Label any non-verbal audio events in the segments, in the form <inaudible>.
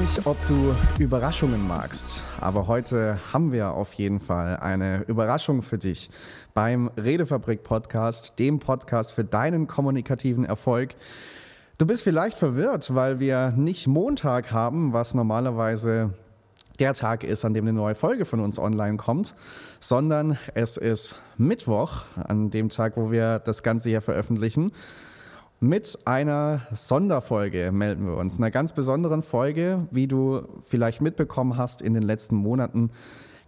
nicht, ob du Überraschungen magst, aber heute haben wir auf jeden Fall eine Überraschung für dich beim Redefabrik Podcast, dem Podcast für deinen kommunikativen Erfolg. Du bist vielleicht verwirrt, weil wir nicht Montag haben, was normalerweise der Tag ist, an dem eine neue Folge von uns online kommt, sondern es ist Mittwoch, an dem Tag, wo wir das Ganze hier veröffentlichen. Mit einer Sonderfolge melden wir uns, einer ganz besonderen Folge, wie du vielleicht mitbekommen hast in den letzten Monaten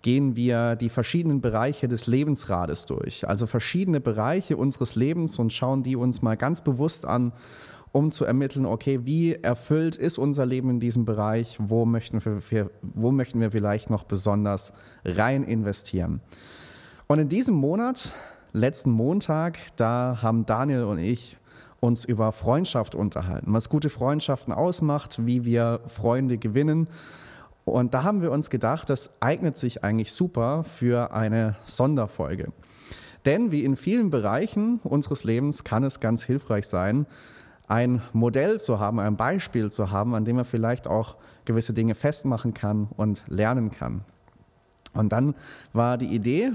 gehen wir die verschiedenen Bereiche des Lebensrades durch, also verschiedene Bereiche unseres Lebens und schauen die uns mal ganz bewusst an, um zu ermitteln, okay, wie erfüllt ist unser Leben in diesem Bereich, wo möchten wir, wo möchten wir vielleicht noch besonders rein investieren. Und in diesem Monat, letzten Montag, da haben Daniel und ich uns über Freundschaft unterhalten, was gute Freundschaften ausmacht, wie wir Freunde gewinnen. Und da haben wir uns gedacht, das eignet sich eigentlich super für eine Sonderfolge. Denn wie in vielen Bereichen unseres Lebens kann es ganz hilfreich sein, ein Modell zu haben, ein Beispiel zu haben, an dem man vielleicht auch gewisse Dinge festmachen kann und lernen kann. Und dann war die Idee,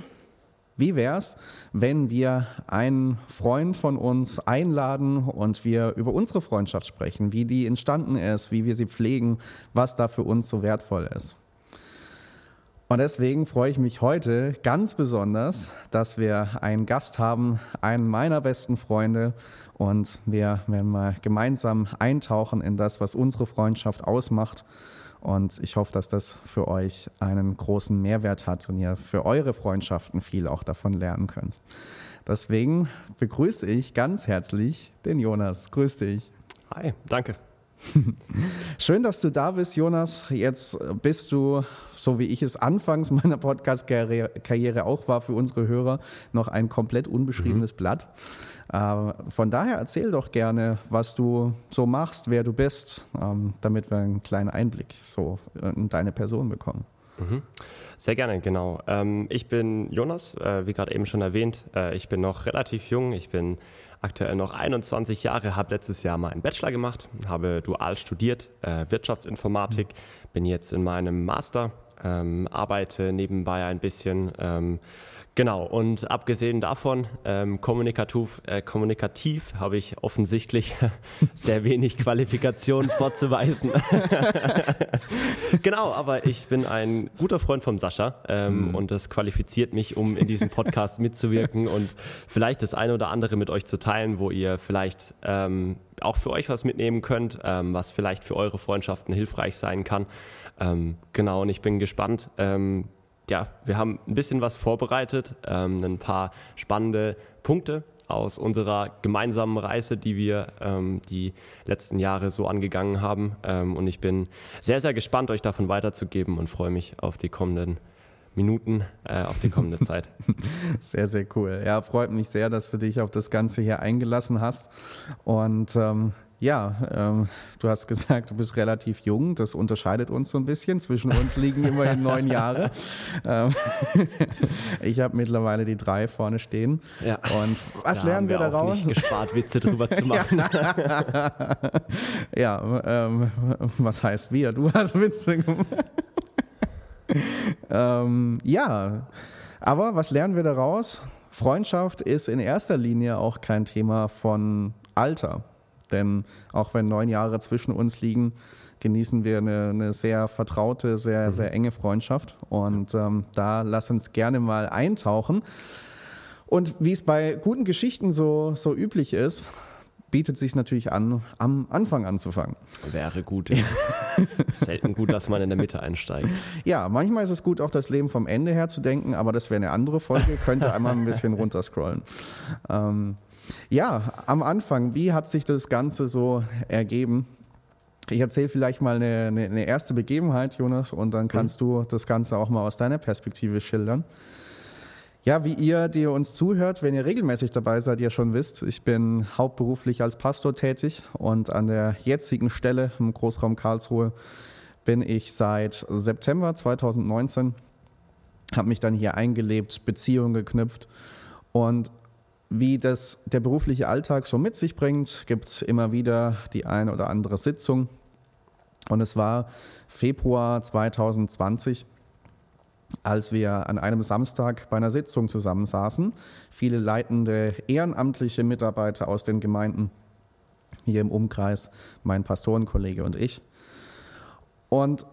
wie wäre es, wenn wir einen Freund von uns einladen und wir über unsere Freundschaft sprechen, wie die entstanden ist, wie wir sie pflegen, was da für uns so wertvoll ist? Und deswegen freue ich mich heute ganz besonders, dass wir einen Gast haben, einen meiner besten Freunde. Und wir werden mal gemeinsam eintauchen in das, was unsere Freundschaft ausmacht und ich hoffe, dass das für euch einen großen Mehrwert hat und ihr für eure Freundschaften viel auch davon lernen könnt. Deswegen begrüße ich ganz herzlich den Jonas. Grüß dich. Hi, danke. <laughs> Schön, dass du da bist, Jonas. Jetzt bist du, so wie ich es anfangs meiner Podcast-Karriere auch war für unsere Hörer, noch ein komplett unbeschriebenes mhm. Blatt. Äh, von daher erzähl doch gerne, was du so machst, wer du bist, ähm, damit wir einen kleinen Einblick so in deine Person bekommen. Mhm. Sehr gerne, genau. Ähm, ich bin Jonas, äh, wie gerade eben schon erwähnt. Äh, ich bin noch relativ jung. Ich bin aktuell noch 21 Jahre, habe letztes Jahr mal einen Bachelor gemacht, habe dual studiert, Wirtschaftsinformatik, mhm. bin jetzt in meinem Master, ähm, arbeite nebenbei ein bisschen Genau, und abgesehen davon, ähm, kommunikativ, äh, kommunikativ habe ich offensichtlich <laughs> sehr wenig Qualifikation <laughs> vorzuweisen. <laughs> genau, aber ich bin ein guter Freund von Sascha ähm, mhm. und das qualifiziert mich, um in diesem Podcast mitzuwirken und vielleicht das eine oder andere mit euch zu teilen, wo ihr vielleicht ähm, auch für euch was mitnehmen könnt, ähm, was vielleicht für eure Freundschaften hilfreich sein kann. Ähm, genau, und ich bin gespannt, ähm, ja, wir haben ein bisschen was vorbereitet, ähm, ein paar spannende Punkte aus unserer gemeinsamen Reise, die wir ähm, die letzten Jahre so angegangen haben. Ähm, und ich bin sehr, sehr gespannt, euch davon weiterzugeben und freue mich auf die kommenden Minuten, äh, auf die kommende Zeit. <laughs> Sehr, sehr cool. Ja, freut mich sehr, dass du dich auf das Ganze hier eingelassen hast. Und ähm, ja, ähm, du hast gesagt, du bist relativ jung. Das unterscheidet uns so ein bisschen. Zwischen uns liegen immerhin neun <laughs> Jahre. Ähm, <laughs> ich habe mittlerweile die drei vorne stehen. Ja. Und was da lernen wir, wir daraus? Nicht gespart, Witze drüber zu <laughs> machen. ja, ähm, was heißt wir? Du hast Witze gemacht. ähm, ja, aber was lernen wir daraus? Freundschaft ist in erster Linie auch kein Thema von Alter. Denn auch wenn neun Jahre zwischen uns liegen, genießen wir eine, eine sehr vertraute, sehr, mhm. sehr enge Freundschaft. Und ähm, da lass uns gerne mal eintauchen. Und wie es bei guten Geschichten so, so üblich ist, bietet sich natürlich an, am Anfang anzufangen. Wäre gut. Ja. <laughs> Selten gut, dass man in der Mitte einsteigt. Ja, manchmal ist es gut, auch das Leben vom Ende her zu denken, aber das wäre eine andere Folge, könnte einmal ein bisschen <laughs> runterscrollen. Ähm, ja, am Anfang, wie hat sich das Ganze so ergeben? Ich erzähle vielleicht mal eine, eine, erste Begebenheit, Jonas, und dann kannst mhm. du das Ganze auch mal aus deiner Perspektive schildern. Ja, wie ihr, die ihr uns zuhört, wenn ihr regelmäßig dabei seid, ihr schon wisst, ich bin hauptberuflich als Pastor tätig und an der jetzigen Stelle im Großraum Karlsruhe bin ich seit September 2019, habe mich dann hier eingelebt, Beziehungen geknüpft und wie das der berufliche Alltag so mit sich bringt, gibt es immer wieder die eine oder andere Sitzung, Und es war Februar 2020 als wir an einem Samstag bei einer Sitzung zusammensaßen, viele leitende ehrenamtliche Mitarbeiter aus den Gemeinden hier im Umkreis, mein Pastorenkollege und ich. Und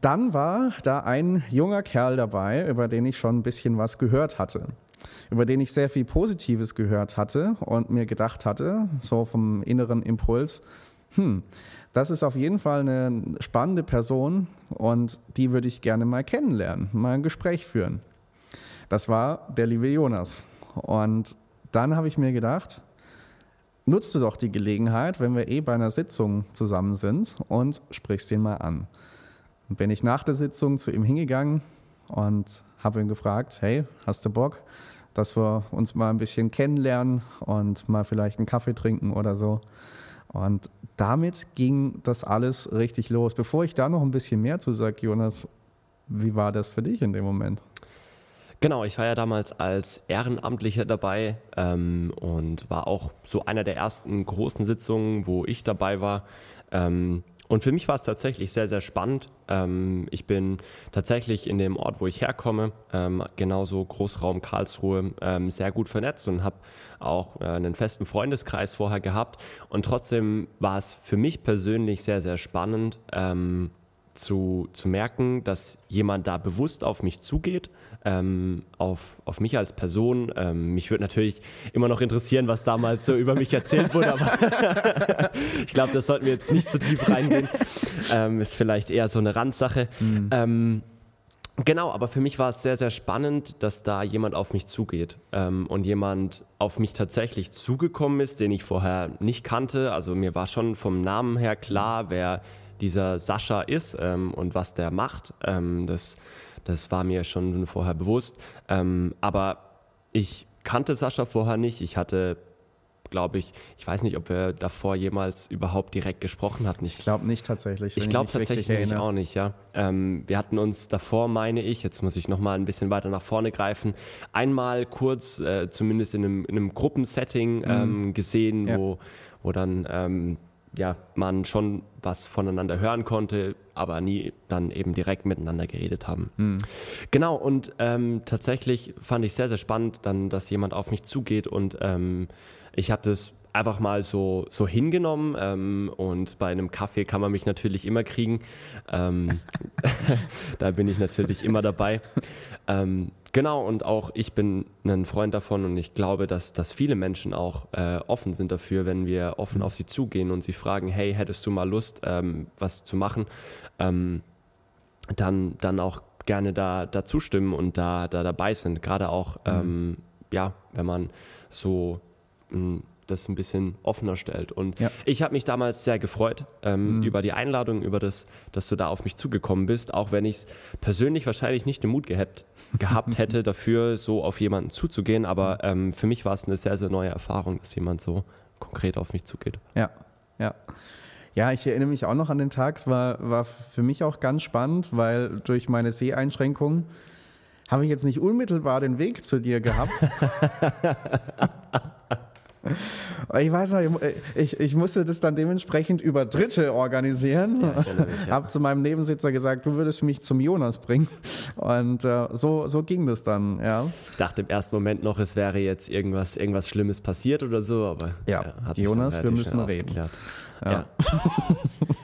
dann war da ein junger Kerl dabei, über den ich schon ein bisschen was gehört hatte, über den ich sehr viel Positives gehört hatte und mir gedacht hatte, so vom inneren Impuls, hm, das ist auf jeden Fall eine spannende Person und die würde ich gerne mal kennenlernen, mal ein Gespräch führen. Das war der liebe Jonas. Und dann habe ich mir gedacht, nutzt du doch die Gelegenheit, wenn wir eh bei einer Sitzung zusammen sind und sprichst ihn mal an. Und bin ich nach der Sitzung zu ihm hingegangen und habe ihn gefragt, hey, hast du Bock, dass wir uns mal ein bisschen kennenlernen und mal vielleicht einen Kaffee trinken oder so? Und damit ging das alles richtig los. Bevor ich da noch ein bisschen mehr zu sage, Jonas, wie war das für dich in dem Moment? Genau, ich war ja damals als Ehrenamtlicher dabei ähm, und war auch so einer der ersten großen Sitzungen, wo ich dabei war. Ähm, und für mich war es tatsächlich sehr, sehr spannend. Ähm, ich bin tatsächlich in dem Ort, wo ich herkomme, ähm, genauso Großraum Karlsruhe, ähm, sehr gut vernetzt und habe auch äh, einen festen Freundeskreis vorher gehabt. Und trotzdem war es für mich persönlich sehr, sehr spannend, zu, zu merken, dass jemand da bewusst auf mich zugeht, ähm, auf, auf mich als Person. Ähm, mich würde natürlich immer noch interessieren, was damals so über mich erzählt wurde, aber <laughs> ich glaube, das sollten wir jetzt nicht zu tief reingehen. Ähm, ist vielleicht eher so eine Randsache. Mhm. Genau, aber für mich war es sehr, sehr spannend, dass da jemand auf mich zugeht ähm, und jemand auf mich tatsächlich zugekommen ist, den ich vorher nicht kannte. Also mir war schon vom Namen her klar, wer dieser Sascha ist ähm, und was der macht. Ähm, das, das war mir schon vorher bewusst. Ähm, aber ich kannte Sascha vorher nicht. Ich hatte glaube ich, ich weiß nicht, ob wir davor jemals überhaupt direkt gesprochen hatten. Ich, ich glaube nicht tatsächlich. Ich glaube tatsächlich auch nicht, ja. Ähm, wir hatten uns davor, meine ich, jetzt muss ich nochmal ein bisschen weiter nach vorne greifen, einmal kurz, äh, zumindest in einem, in einem Gruppensetting mhm. ähm, gesehen, ja. wo, wo dann ähm, ja, man schon was voneinander hören konnte, aber nie dann eben direkt miteinander geredet haben. Mhm. Genau, und ähm, tatsächlich fand ich sehr, sehr spannend, dann, dass jemand auf mich zugeht und ähm, ich habe das einfach mal so, so hingenommen ähm, und bei einem Kaffee kann man mich natürlich immer kriegen. Ähm, <laughs> da bin ich natürlich immer dabei. Ähm, genau, und auch ich bin ein Freund davon und ich glaube, dass, dass viele Menschen auch äh, offen sind dafür, wenn wir offen auf sie zugehen und sie fragen, hey, hättest du mal Lust, ähm, was zu machen, ähm, dann, dann auch gerne da, da zustimmen und da, da dabei sind. Gerade auch, mhm. Ähm, ja, wenn man so das ein bisschen offener stellt. Und ja. ich habe mich damals sehr gefreut ähm, mhm. über die Einladung, über das, dass du da auf mich zugekommen bist, auch wenn ich es persönlich wahrscheinlich nicht den Mut gehabt, gehabt hätte, <laughs> dafür so auf jemanden zuzugehen. Aber ähm, für mich war es eine sehr, sehr neue Erfahrung, dass jemand so konkret auf mich zugeht. Ja, ja. Ja, ich erinnere mich auch noch an den Tag. Es war, war für mich auch ganz spannend, weil durch meine Seheinschränkung habe ich jetzt nicht unmittelbar den Weg zu dir gehabt. <laughs> Ich weiß noch, ich, ich, musste das dann dementsprechend über Dritte organisieren. Ja, ja. Habe zu meinem Nebensitzer gesagt, du würdest mich zum Jonas bringen. Und äh, so, so ging das dann, ja. Ich dachte im ersten Moment noch, es wäre jetzt irgendwas, irgendwas Schlimmes passiert oder so, aber ja, äh, Jonas, wir müssen reden. Ja. <laughs>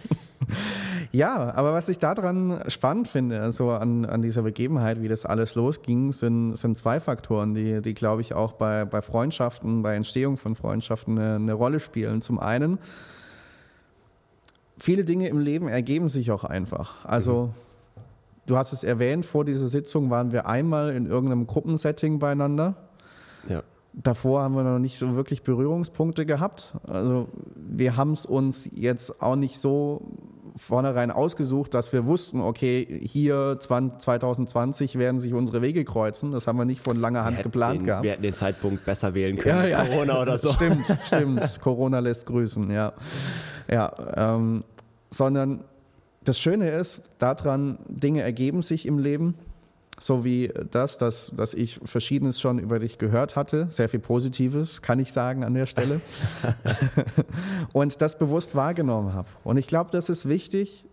ja. Aber was ich daran spannend finde, also an, an dieser Begebenheit, wie das alles losging, sind, sind zwei Faktoren, die, die glaube ich, auch bei, bei Freundschaften, bei Entstehung von Freundschaften eine, eine Rolle spielen. Zum einen, viele Dinge im Leben ergeben sich auch einfach. Also, mhm. du hast es erwähnt, vor dieser Sitzung waren wir einmal in irgendeinem Gruppensetting beieinander. Ja. Davor haben wir noch nicht so wirklich Berührungspunkte gehabt. Also wir haben es uns jetzt auch nicht so vornherein ausgesucht, dass wir wussten, okay, hier 2020 werden sich unsere Wege kreuzen. Das haben wir nicht von langer Hand geplant den, gehabt. Wir hätten den Zeitpunkt besser wählen können, ja, ja. Corona oder so. Stimmt, <laughs> stimmt. Corona lässt grüßen, ja. Ja, ähm, sondern das Schöne ist daran, Dinge ergeben sich im Leben so wie das, dass, dass ich Verschiedenes schon über dich gehört hatte, sehr viel Positives, kann ich sagen an der Stelle, <laughs> und das bewusst wahrgenommen habe. Und ich glaube, das ist wichtig,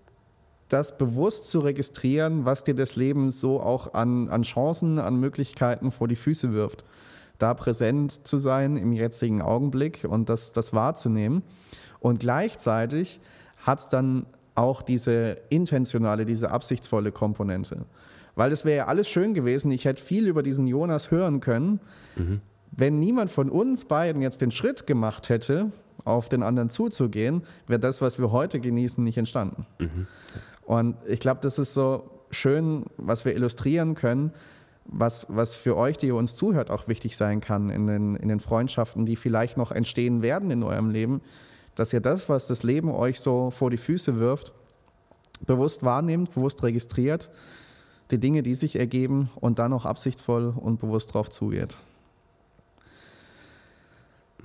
das bewusst zu registrieren, was dir das Leben so auch an, an Chancen, an Möglichkeiten vor die Füße wirft. Da präsent zu sein im jetzigen Augenblick und das, das wahrzunehmen. Und gleichzeitig hat es dann auch diese intentionale, diese absichtsvolle Komponente. Weil es wäre ja alles schön gewesen, ich hätte viel über diesen Jonas hören können, mhm. wenn niemand von uns beiden jetzt den Schritt gemacht hätte, auf den anderen zuzugehen, wäre das, was wir heute genießen, nicht entstanden. Mhm. Und ich glaube, das ist so schön, was wir illustrieren können, was, was für euch, die ihr uns zuhört, auch wichtig sein kann in den, in den Freundschaften, die vielleicht noch entstehen werden in eurem Leben, dass ihr das, was das Leben euch so vor die Füße wirft, bewusst wahrnehmt, bewusst registriert, die Dinge, die sich ergeben und dann auch absichtsvoll und bewusst drauf zugeht.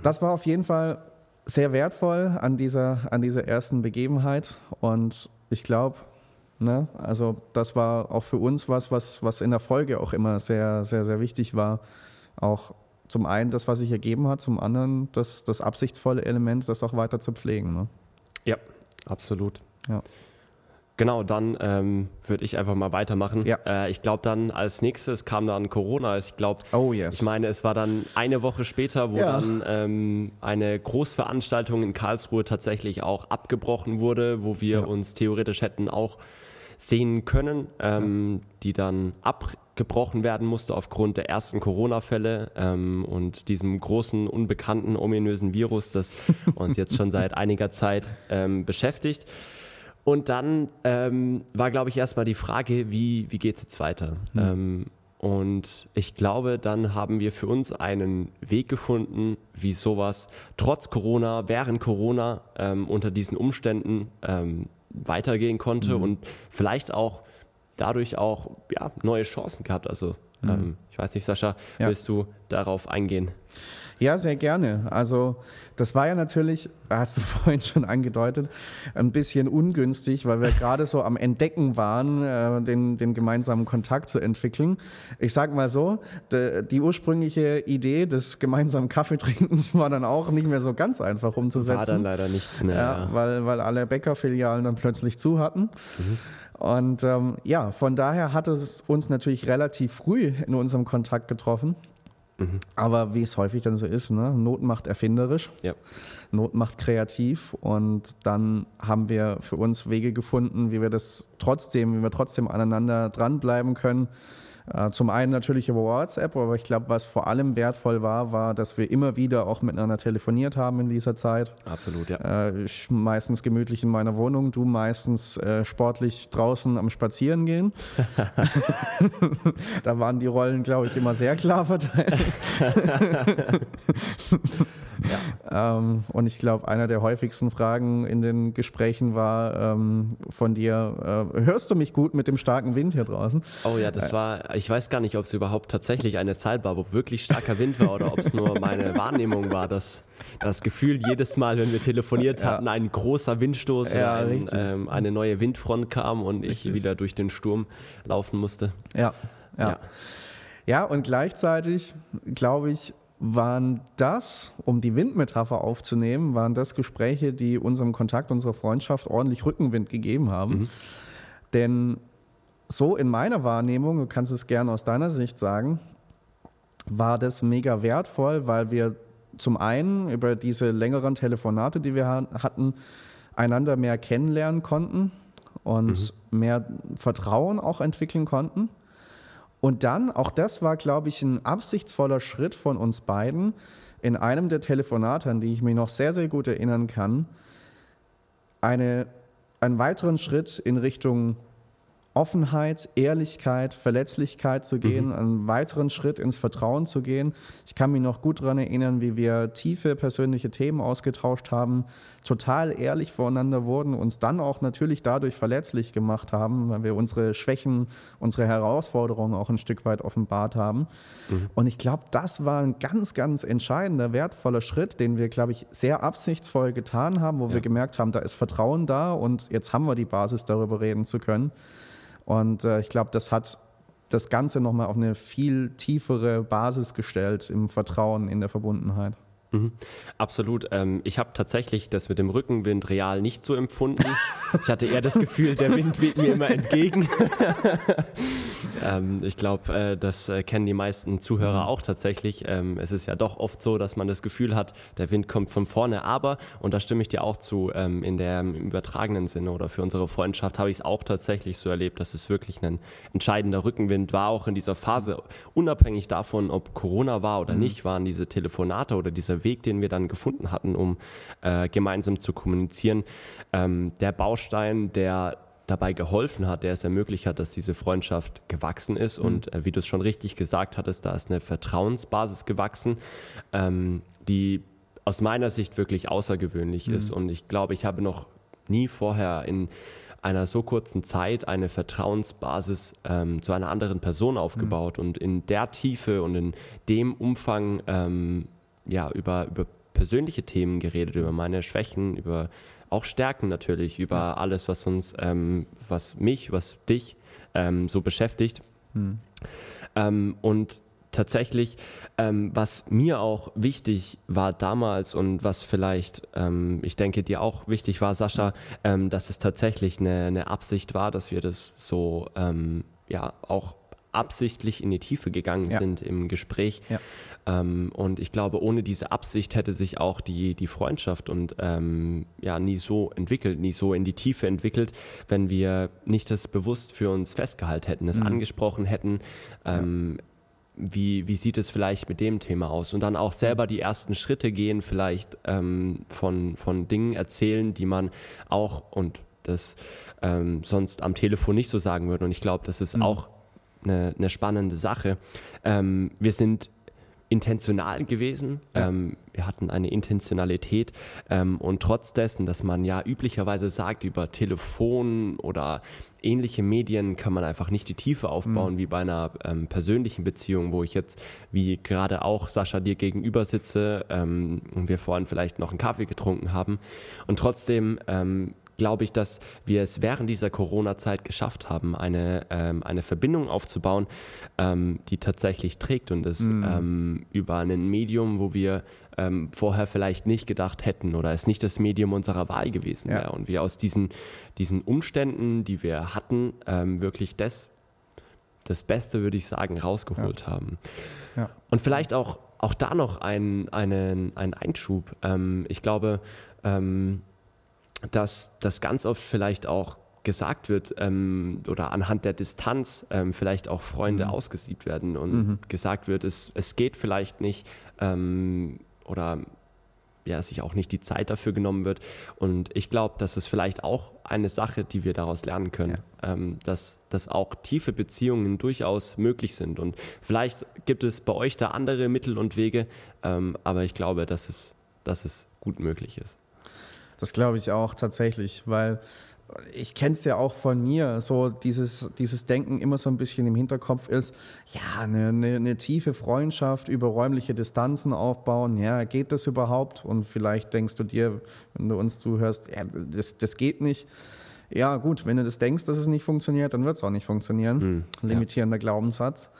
Das war auf jeden Fall sehr wertvoll an dieser, an dieser ersten Begebenheit und ich glaube, ne, also das war auch für uns was, was, was in der Folge auch immer sehr, sehr, sehr wichtig war. Auch zum einen das, was sich ergeben hat, zum anderen das, das absichtsvolle Element, das auch weiter zu pflegen. Ne? Ja, absolut. Ja. Genau, dann ähm, würde ich einfach mal weitermachen. Ja. Äh, ich glaube, dann als nächstes kam dann Corona. Ich glaube, oh, yes. ich meine, es war dann eine Woche später, wo ja. dann ähm, eine Großveranstaltung in Karlsruhe tatsächlich auch abgebrochen wurde, wo wir ja. uns theoretisch hätten auch sehen können, ähm, die dann abgebrochen werden musste aufgrund der ersten Corona-Fälle ähm, und diesem großen, unbekannten, ominösen Virus, das <laughs> uns jetzt schon seit einiger Zeit ähm, beschäftigt. Und dann ähm, war, glaube ich, erstmal die Frage, wie, wie geht es jetzt weiter? Mhm. Ähm, und ich glaube, dann haben wir für uns einen Weg gefunden, wie sowas trotz Corona, während Corona ähm, unter diesen Umständen ähm, weitergehen konnte mhm. und vielleicht auch dadurch auch ja, neue Chancen gehabt. Also mhm. Ähm, ich weiß nicht, Sascha, ja. willst du darauf eingehen? Ja, sehr gerne. Also das war ja natürlich, hast du <laughs> vorhin schon angedeutet, ein bisschen ungünstig, weil wir gerade so am Entdecken waren, äh, den, den gemeinsamen Kontakt zu entwickeln. Ich sage mal so, de, die ursprüngliche Idee des gemeinsamen Kaffeetrinkens <laughs> war dann auch nicht mehr so ganz einfach umzusetzen. War dann leider nichts mehr. Ja, ja. Weil, weil alle Bäckerfilialen dann plötzlich zu hatten. Mhm. Und ähm, ja, von daher hat es uns natürlich relativ früh in unserem Kontakt getroffen. Mhm. Aber wie es häufig dann so ist, ne? Not macht erfinderisch, ja. Not macht kreativ und dann haben wir für uns Wege gefunden, wie wir das trotzdem, wie wir trotzdem aneinander dranbleiben können zum einen natürlich über WhatsApp, aber ich glaube, was vor allem wertvoll war, war, dass wir immer wieder auch miteinander telefoniert haben in dieser Zeit. Absolut, ja. Äh, ich meistens gemütlich in meiner Wohnung, du meistens äh, sportlich draußen am Spazierengehen. <laughs> <laughs> da waren die Rollen, glaube ich, immer sehr klar verteilt. <laughs> Ja. Ähm, und ich glaube, einer der häufigsten Fragen in den Gesprächen war ähm, von dir, äh, hörst du mich gut mit dem starken Wind hier draußen? Oh ja, das äh, war, ich weiß gar nicht, ob es überhaupt tatsächlich eine Zeit war, wo wirklich starker Wind war oder ob es nur meine <laughs> Wahrnehmung war, dass das Gefühl jedes Mal, wenn wir telefoniert hatten, ja. ein großer Windstoß, ja, ein, ähm, eine neue Windfront kam und richtig. ich wieder durch den Sturm laufen musste. ja. ja. ja. Ja, und gleichzeitig, glaube ich, waren das, um die Windmetapher aufzunehmen, waren das Gespräche, die unserem Kontakt, unserer Freundschaft ordentlich Rückenwind gegeben haben. Mhm. Denn so in meiner Wahrnehmung, du kannst es gerne aus deiner Sicht sagen, war das mega wertvoll, weil wir zum einen über diese längeren Telefonate, die wir hatten, einander mehr kennenlernen konnten und mhm. mehr Vertrauen auch entwickeln konnten. Und dann, auch das war, glaube ich, ein absichtsvoller Schritt von uns beiden, in einem der Telefonate, an die ich mich noch sehr, sehr gut erinnern kann, eine, einen weiteren Schritt in Richtung Offenheit, Ehrlichkeit, Verletzlichkeit zu gehen, mhm. einen weiteren Schritt ins Vertrauen zu gehen. Ich kann mich noch gut daran erinnern, wie wir tiefe persönliche Themen ausgetauscht haben, total ehrlich voreinander wurden, uns dann auch natürlich dadurch verletzlich gemacht haben, weil wir unsere Schwächen, unsere Herausforderungen auch ein Stück weit offenbart haben. Mhm. Und ich glaube, das war ein ganz, ganz entscheidender, wertvoller Schritt, den wir, glaube ich, sehr absichtsvoll getan haben, wo ja. wir gemerkt haben, da ist Vertrauen da und jetzt haben wir die Basis, darüber reden zu können. Und äh, ich glaube, das hat das Ganze nochmal auf eine viel tiefere Basis gestellt im Vertrauen, in der Verbundenheit. Mhm. Absolut. Ähm, ich habe tatsächlich das mit dem Rückenwind real nicht so empfunden. <laughs> Ich hatte eher das Gefühl, der Wind weht mir immer entgegen. <laughs> ähm, ich glaube, äh, das äh, kennen die meisten Zuhörer auch tatsächlich. Ähm, es ist ja doch oft so, dass man das Gefühl hat, der Wind kommt von vorne. Aber, und da stimme ich dir auch zu, ähm, in der im übertragenen Sinne oder für unsere Freundschaft habe ich es auch tatsächlich so erlebt, dass es wirklich ein entscheidender Rückenwind war, auch in dieser Phase. Unabhängig davon, ob Corona war oder mhm. nicht, waren diese Telefonate oder Weg, den wir dann gefunden hatten, um äh, gemeinsam zu kommunizieren, ähm, der Baustein, der dabei geholfen hat, der es ermöglicht hat, dass diese Freundschaft gewachsen ist. Mhm. Und äh, wie du es schon richtig gesagt hattest, da ist eine Vertrauensbasis gewachsen, ähm, die aus meiner Sicht wirklich außergewöhnlich mhm. ist. Und ich glaube, ich habe noch nie vorher in einer so kurzen Zeit eine Vertrauensbasis ähm, zu einer anderen Person aufgebaut mhm. und in der Tiefe und in dem Umfang ähm, ja, über, über persönliche Themen geredet, über meine Schwächen, über auch Stärken natürlich, über ja. alles, was uns, ähm, was mich, was dich ähm, so beschäftigt. Hm. Ähm, und tatsächlich, ähm, was mir auch wichtig war damals und was vielleicht, ähm, ich denke, dir auch wichtig war, Sascha, ähm, dass es tatsächlich eine, eine, Absicht war, dass wir das so ja auch absichtlich in die Tiefe gegangen ja. sind im Gespräch. Ja. Ähm, und ich glaube, ohne diese Absicht hätte sich auch die, die Freundschaft und ähm, ja nie so entwickelt, nie so in die Tiefe entwickelt, wenn wir nicht das bewusst für uns festgehalten hätten, es mhm. angesprochen hätten. Ähm, ja. Wie, wie sieht es vielleicht mit dem Thema aus? Und dann auch selber die ersten Schritte gehen, vielleicht ähm, von, von Dingen erzählen, die man auch und das ähm, sonst am Telefon nicht so sagen würde. Und ich glaube, das ist mhm. auch eine, eine spannende Sache. Ähm, wir sind intentional gewesen. Ja. Ähm, wir hatten eine Intentionalität ähm, und trotz dessen, dass man ja üblicherweise sagt, über Telefon oder ähnliche Medien kann man einfach nicht die Tiefe aufbauen mhm. wie bei einer ähm, persönlichen Beziehung, wo ich jetzt, wie gerade auch Sascha dir gegenüber sitze ähm, und wir vorhin vielleicht noch einen Kaffee getrunken haben. Und trotzdem ähm, glaube ich, dass wir es während dieser Corona-Zeit geschafft haben, eine, ähm, eine Verbindung aufzubauen, ähm, die tatsächlich trägt und es mhm. ähm, über ein Medium, wo wir ähm, vorher vielleicht nicht gedacht hätten oder es nicht das Medium unserer Wahl gewesen wäre. Ja. Und wir aus diesen, diesen Umständen, die wir hatten, ähm, wirklich das, das Beste, würde ich sagen, rausgeholt ja. haben. Ja. Und vielleicht auch, auch da noch ein, einen, einen Einschub. Ähm, ich glaube, dass das ganz oft vielleicht auch gesagt wird ähm, oder anhand der Distanz ähm, vielleicht auch Freunde mhm. ausgesiebt werden und mhm. gesagt wird, es, es geht vielleicht nicht ähm, oder ja, sich auch nicht die Zeit dafür genommen wird. Und ich glaube, das ist vielleicht auch eine Sache, die wir daraus lernen können, ja. ähm, dass, dass auch tiefe Beziehungen durchaus möglich sind. Und vielleicht gibt es bei euch da andere Mittel und Wege, ähm, aber ich glaube, dass es, dass es gut möglich ist. Das glaube ich auch tatsächlich, weil ich kenne es ja auch von mir, so dieses, dieses Denken immer so ein bisschen im Hinterkopf ist, ja, eine, eine, eine, tiefe Freundschaft über räumliche Distanzen aufbauen, ja, geht das überhaupt? Und vielleicht denkst du dir, wenn du uns zuhörst, ja, das, das geht nicht. Ja, gut, wenn du das denkst, dass es nicht funktioniert, dann wird es auch nicht funktionieren. Mhm, Limitierender ja. Glaubenssatz.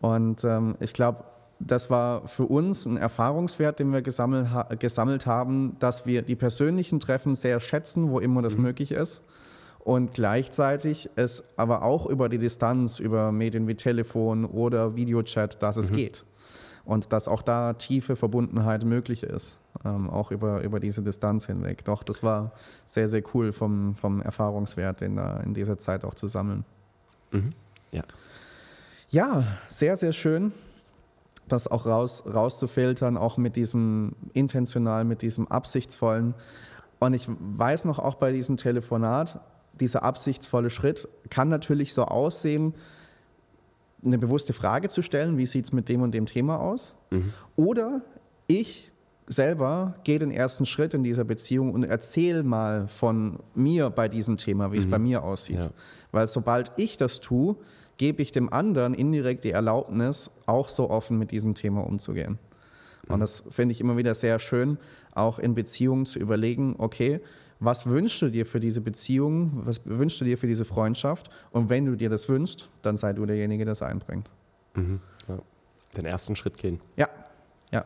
Und ähm, ich glaube, das war für uns ein Erfahrungswert, den wir gesammelt, gesammelt, haben, dass wir die persönlichen Treffen sehr schätzen, wo immer das mhm. möglich ist. Und gleichzeitig es aber auch über die Distanz, über Medien wie Telefon oder Videochat, dass es mhm. geht. Und dass auch da tiefe Verbundenheit möglich ist, ähm, auch über, über diese Distanz hinweg. Doch, das war sehr, sehr cool vom, vom Erfahrungswert in, in dieser Zeit auch zu sammeln. Mhm. Ja. Ja, sehr, sehr schön das auch raus, rauszufiltern, auch mit diesem intentional, mit diesem absichtsvollen. Und ich weiß noch auch bei diesem Telefonat, dieser absichtsvolle Schritt kann natürlich so aussehen, eine bewusste Frage zu stellen, wie sieht es mit dem und dem Thema aus? Mhm. Oder ich selber gehe den ersten Schritt in dieser Beziehung und erzähle mal von mir bei diesem Thema, wie mhm. es bei mir aussieht. Ja. Weil sobald ich das tue, gebe ich dem anderen indirekt die Erlaubnis, auch so offen mit diesem Thema umzugehen. Und das finde ich immer wieder sehr schön, auch in Beziehungen zu überlegen, okay, was wünschst du dir für diese Beziehung, was wünschst du dir für diese Freundschaft? Und wenn du dir das wünschst, dann sei du derjenige, der das einbringt. Mhm. Ja. Den ersten Schritt gehen. Ja, ja.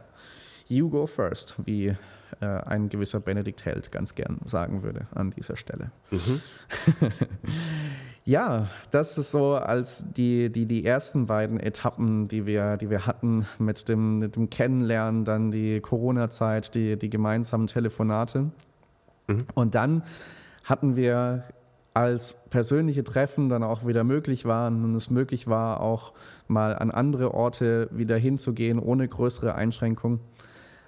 You go first, wie äh, ein gewisser Benedikt Held ganz gern sagen würde an dieser Stelle. Mhm. <laughs> ja, das ist so als die, die, die ersten beiden Etappen, die wir, die wir hatten mit dem, mit dem Kennenlernen, dann die Corona-Zeit, die, die gemeinsamen Telefonate. Mhm. Und dann hatten wir als persönliche Treffen dann auch wieder möglich waren und es möglich war, auch mal an andere Orte wieder hinzugehen, ohne größere Einschränkungen.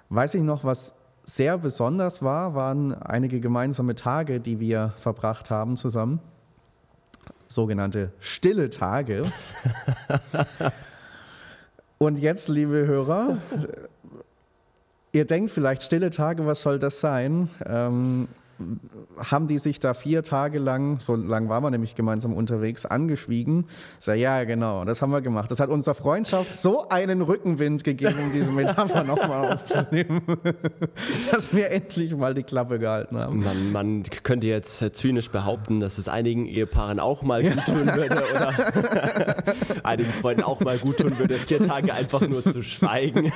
Weiß ich noch, was sehr besonders war, waren einige gemeinsame Tage, die wir verbracht haben zusammen. Sogenannte stille Tage. Und jetzt, liebe Hörer, ihr denkt vielleicht, stille Tage, was soll das sein? Ähm, haben die sich da vier Tage lang, so lang waren wir nämlich gemeinsam unterwegs, angeschwiegen. So, ja, genau, das haben wir gemacht. Das hat unserer Freundschaft so einen Rückenwind gegeben, um diese Metapher <laughs> nochmal aufzunehmen, <laughs> dass wir endlich mal die Klappe gehalten haben. Man, man, könnte jetzt zynisch behaupten, dass es einigen Ehepaaren auch mal gut tun <laughs> würde oder einigen Freunden auch mal gut tun würde, vier Tage einfach nur zu schweigen.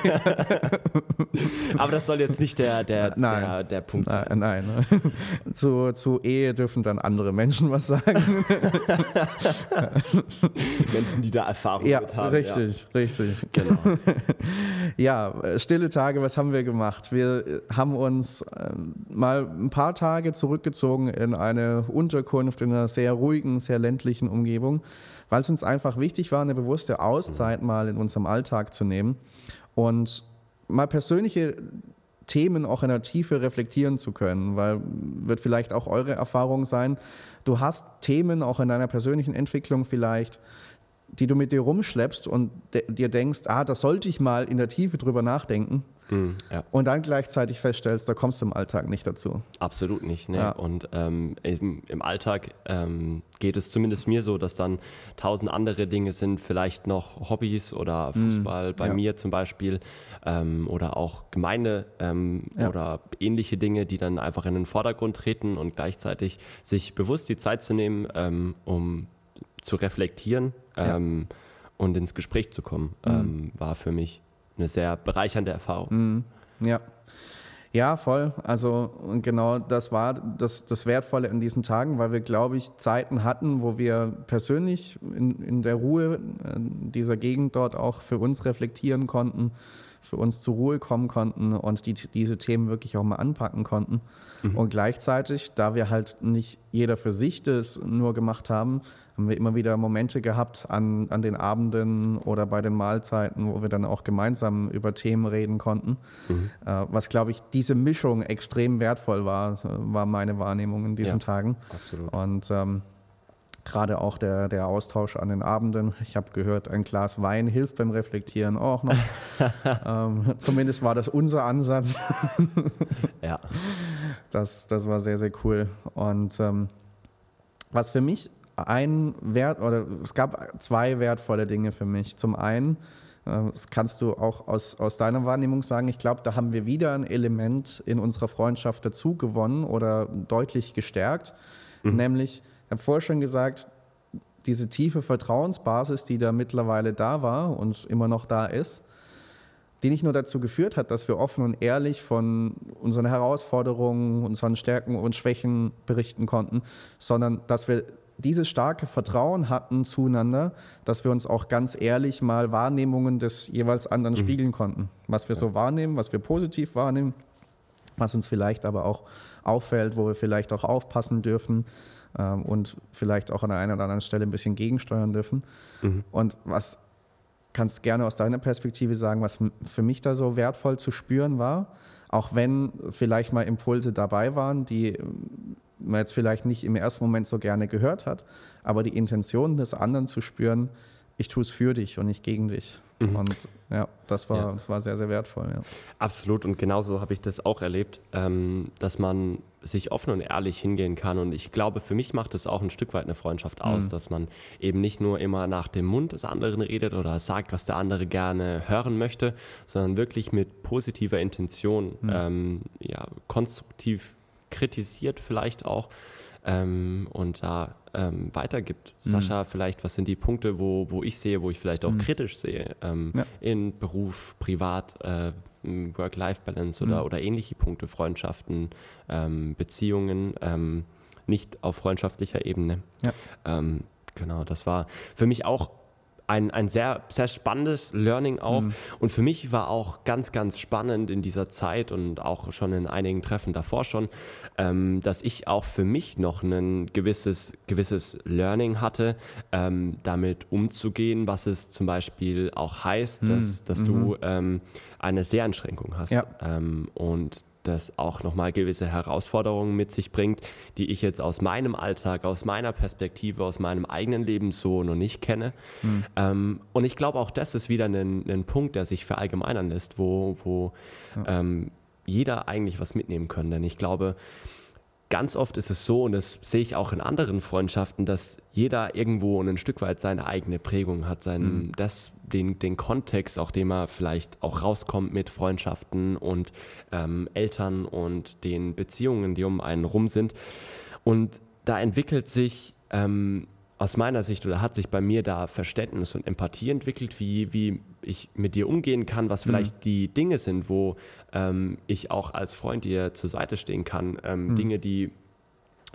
Aber das soll jetzt nicht der, der, der, der Punkt sein. Nein, nein <laughs> zu, zu Ehe dürfen dann andere Menschen was sagen. <laughs> Menschen, die da Erfahrung ja, mit haben. Richtig, ja. richtig. Genau. <laughs> ja, stille Tage, was haben wir gemacht? Wir haben uns ähm, mal ein paar Tage zurückgezogen in eine Unterkunft in einer sehr ruhigen, sehr ländlichen Umgebung, weil es uns einfach wichtig war, eine bewusste Auszeit mal in unserem Alltag zu nehmen und mal persönliche Themen auch in der Tiefe reflektieren zu können, weil wird vielleicht auch eure Erfahrung sein, du hast Themen auch in deiner persönlichen Entwicklung vielleicht, die du mit dir rumschleppst und de dir denkst, ah, da sollte ich mal in der Tiefe drüber nachdenken. Mhm, ja. Und dann gleichzeitig feststellst, da kommst du im Alltag nicht dazu. Absolut nicht. Ne? Ja. Und ähm, im, im, Alltag ähm, geht es zumindest mir so, dass dann tausend andere Dinge sind, vielleicht noch Hobbys oder mhm. Fußball, mhm, bei ja. mir zum Beispiel, ähm, oder auch Gemeinde ähm, oder ähnliche Dinge, die dann einfach in den Vordergrund treten und gleichzeitig sich bewusst die Zeit zu nehmen, ähm, um zu reflektieren ähm, und ins Gespräch zu kommen, mhm. war für mich eine sehr bereichernde Erfahrung. Mhm. Ja. Ja, voll. Also und genau das war das, das Wertvolle in diesen Tagen, weil wir, glaube ich, Zeiten hatten, wo wir persönlich in, in der Ruhe in dieser Gegend dort auch für uns reflektieren konnten, für uns zur Ruhe kommen konnten und die, diese Themen wirklich auch mal anpacken konnten. Mhm. Und gleichzeitig, da wir halt nicht jeder für sich das nur gemacht haben, haben wir immer wieder Momente gehabt an, an den Abenden oder bei den Mahlzeiten, wo wir dann auch gemeinsam über Themen reden konnten. Mhm. Äh, was, glaube ich, diese Mischung extrem wertvoll war, war meine Wahrnehmung in diesen ja, Tagen. Absolut. Und ähm, gerade auch der, der Austausch an den Abenden. Ich habe gehört, ein Glas Wein hilft beim Reflektieren auch noch. <laughs> ähm, zumindest war das unser Ansatz. ja. Das, das war sehr, sehr cool. Und ähm, was für mich ein Wert oder es gab zwei wertvolle Dinge für mich. Zum einen, äh, das kannst du auch aus, aus deiner Wahrnehmung sagen, ich glaube, da haben wir wieder ein Element in unserer Freundschaft dazu gewonnen oder deutlich gestärkt. Mhm. Nämlich, ich habe vorher schon gesagt, diese tiefe Vertrauensbasis, die da mittlerweile da war und immer noch da ist, die nicht nur dazu geführt hat, dass wir offen und ehrlich von unseren Herausforderungen, unseren Stärken und Schwächen berichten konnten, sondern dass wir dieses starke Vertrauen hatten zueinander, dass wir uns auch ganz ehrlich mal Wahrnehmungen des jeweils anderen mhm. spiegeln konnten. Was wir ja. so wahrnehmen, was wir positiv wahrnehmen, was uns vielleicht aber auch auffällt, wo wir vielleicht auch aufpassen dürfen ähm, und vielleicht auch an der einen oder anderen Stelle ein bisschen gegensteuern dürfen. Mhm. Und was kannst gerne aus deiner Perspektive sagen, was für mich da so wertvoll zu spüren war, auch wenn vielleicht mal Impulse dabei waren, die man jetzt vielleicht nicht im ersten Moment so gerne gehört hat, aber die Intention des anderen zu spüren, ich tue es für dich und nicht gegen dich. Mhm. Und ja, das war, ja. Das war sehr, sehr wertvoll. Ja. Absolut. Und genauso habe ich das auch erlebt, ähm, dass man sich offen und ehrlich hingehen kann. Und ich glaube, für mich macht es auch ein Stück weit eine Freundschaft aus, mhm. dass man eben nicht nur immer nach dem Mund des anderen redet oder sagt, was der andere gerne hören möchte, sondern wirklich mit positiver Intention mhm. ähm, ja, konstruktiv kritisiert vielleicht auch ähm, und da ähm, weitergibt. Mhm. Sascha, vielleicht, was sind die Punkte, wo, wo ich sehe, wo ich vielleicht auch mhm. kritisch sehe, ähm, ja. in Beruf, privat, äh, Work-Life-Balance oder, mhm. oder ähnliche Punkte, Freundschaften, ähm, Beziehungen, ähm, nicht auf freundschaftlicher Ebene. Ja. Ähm, genau, das war für mich auch ein, ein sehr, sehr spannendes Learning auch. Mhm. Und für mich war auch ganz, ganz spannend in dieser Zeit und auch schon in einigen Treffen davor schon, ähm, dass ich auch für mich noch ein gewisses, gewisses Learning hatte, ähm, damit umzugehen, was es zum Beispiel auch heißt, mhm. dass, dass mhm. du ähm, eine Sehreinschränkung hast. Ja. Ähm, und das auch nochmal gewisse Herausforderungen mit sich bringt, die ich jetzt aus meinem Alltag, aus meiner Perspektive, aus meinem eigenen Leben so noch nicht kenne. Mhm. Ähm, und ich glaube, auch das ist wieder ein, ein, Punkt, der sich verallgemeinern lässt, wo, wo ja. ähm, jeder eigentlich was mitnehmen kann. Denn ich glaube, ganz oft ist es so, und das sehe ich auch in anderen Freundschaften, dass jeder irgendwo ein Stück weit seine eigene Prägung hat, seinen, mhm. das, den, den Kontext, auch dem er vielleicht auch rauskommt mit Freundschaften und ähm, Eltern und den Beziehungen, die um einen rum sind. Und da entwickelt sich ähm, aus meiner Sicht oder hat sich bei mir da Verständnis und Empathie entwickelt, wie, wie ich mit dir umgehen kann, was vielleicht mhm. die Dinge sind, wo ähm, ich auch als Freund dir zur Seite stehen kann, ähm, mhm. Dinge, die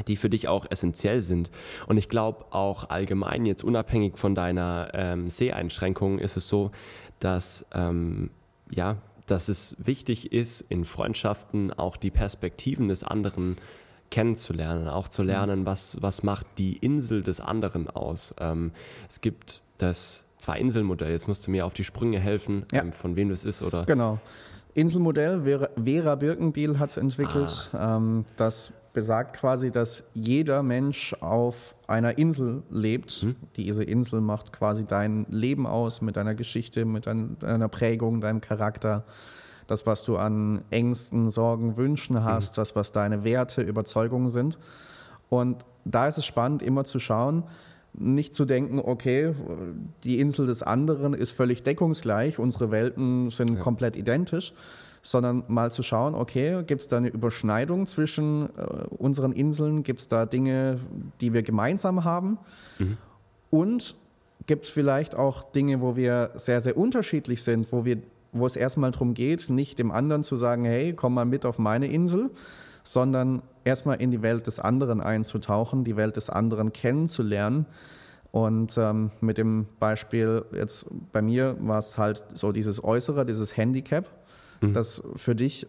die für dich auch essentiell sind. Und ich glaube auch allgemein, jetzt unabhängig von deiner ähm, Seheinschränkung, ist es so, dass ähm, ja, dass es wichtig ist, in Freundschaften auch die Perspektiven des anderen kennenzulernen, auch zu mhm. lernen, was, was macht die Insel des anderen aus. Ähm, es gibt das Zwei-Inseln-Modell, jetzt musst du mir auf die Sprünge helfen, ja. ähm, von wem das ist, oder? Genau. Inselmodell, Vera, Vera Birkenbiel hat es entwickelt. Ah. Ähm, das besagt quasi, dass jeder Mensch auf einer Insel lebt. Hm. Diese Insel macht quasi dein Leben aus mit deiner Geschichte, mit deiner Prägung, deinem Charakter das, was du an Ängsten, Sorgen, Wünschen mhm. hast, mhm. das, was deine Werte, Überzeugungen sind. Und da ist es spannend, immer zu schauen, nicht zu denken, okay, die Insel des anderen ist völlig deckungsgleich, unsere Welten sind ja. komplett identisch, sondern mal zu schauen, okay, gibt es da eine Überschneidung zwischen äh, unseren Inseln, gibt es da Dinge, die wir gemeinsam haben mhm. und gibt es vielleicht auch Dinge, wo wir sehr, sehr unterschiedlich sind, wo wir wo es erstmal darum geht, nicht dem anderen zu sagen, hey, komm mal mit auf meine Insel, sondern erstmal in die Welt des anderen einzutauchen, die Welt des anderen kennenzulernen. Und ähm, mit dem Beispiel jetzt bei mir war es halt so dieses Äußere, dieses Handicap, mhm. das für dich